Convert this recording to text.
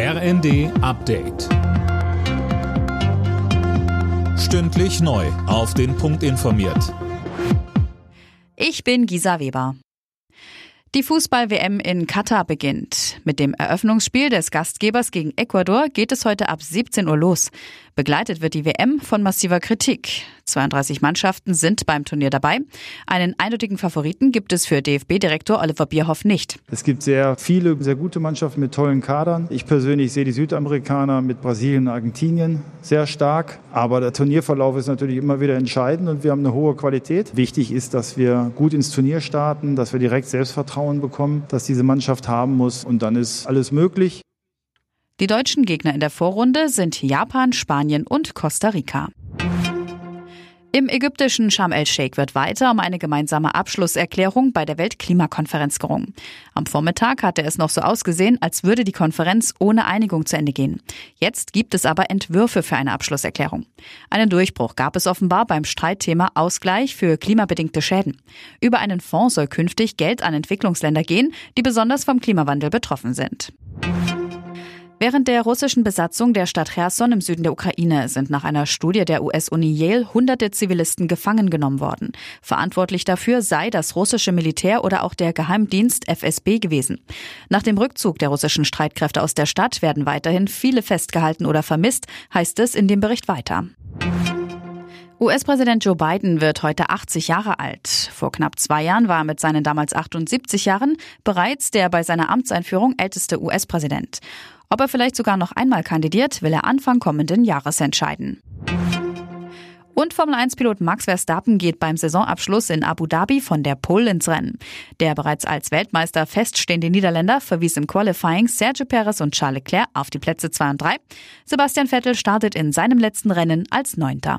RND Update. Stündlich neu. Auf den Punkt informiert. Ich bin Gisa Weber. Die Fußball-WM in Katar beginnt. Mit dem Eröffnungsspiel des Gastgebers gegen Ecuador geht es heute ab 17 Uhr los. Begleitet wird die WM von massiver Kritik. 32 Mannschaften sind beim Turnier dabei. Einen eindeutigen Favoriten gibt es für DFB-Direktor Oliver Bierhoff nicht. Es gibt sehr viele, sehr gute Mannschaften mit tollen Kadern. Ich persönlich sehe die Südamerikaner mit Brasilien und Argentinien sehr stark. Aber der Turnierverlauf ist natürlich immer wieder entscheidend und wir haben eine hohe Qualität. Wichtig ist, dass wir gut ins Turnier starten, dass wir direkt Selbstvertrauen bekommen, dass diese Mannschaft haben muss und dann ist alles möglich. Die deutschen Gegner in der Vorrunde sind Japan, Spanien und Costa Rica. Im ägyptischen Sharm el-Sheikh wird weiter um eine gemeinsame Abschlusserklärung bei der Weltklimakonferenz gerungen. Am Vormittag hatte es noch so ausgesehen, als würde die Konferenz ohne Einigung zu Ende gehen. Jetzt gibt es aber Entwürfe für eine Abschlusserklärung. Einen Durchbruch gab es offenbar beim Streitthema Ausgleich für klimabedingte Schäden. Über einen Fonds soll künftig Geld an Entwicklungsländer gehen, die besonders vom Klimawandel betroffen sind. Während der russischen Besatzung der Stadt Cherson im Süden der Ukraine sind nach einer Studie der US-Uni Yale hunderte Zivilisten gefangen genommen worden. Verantwortlich dafür sei das russische Militär oder auch der Geheimdienst FSB gewesen. Nach dem Rückzug der russischen Streitkräfte aus der Stadt werden weiterhin viele festgehalten oder vermisst, heißt es in dem Bericht weiter. US-Präsident Joe Biden wird heute 80 Jahre alt. Vor knapp zwei Jahren war er mit seinen damals 78 Jahren bereits der bei seiner Amtseinführung älteste US-Präsident. Ob er vielleicht sogar noch einmal kandidiert, will er Anfang kommenden Jahres entscheiden. Und Formel-1-Pilot Max Verstappen geht beim Saisonabschluss in Abu Dhabi von der Pole ins Rennen. Der bereits als Weltmeister feststehende Niederländer verwies im Qualifying Sergio Perez und Charles Leclerc auf die Plätze 2 und 3. Sebastian Vettel startet in seinem letzten Rennen als Neunter.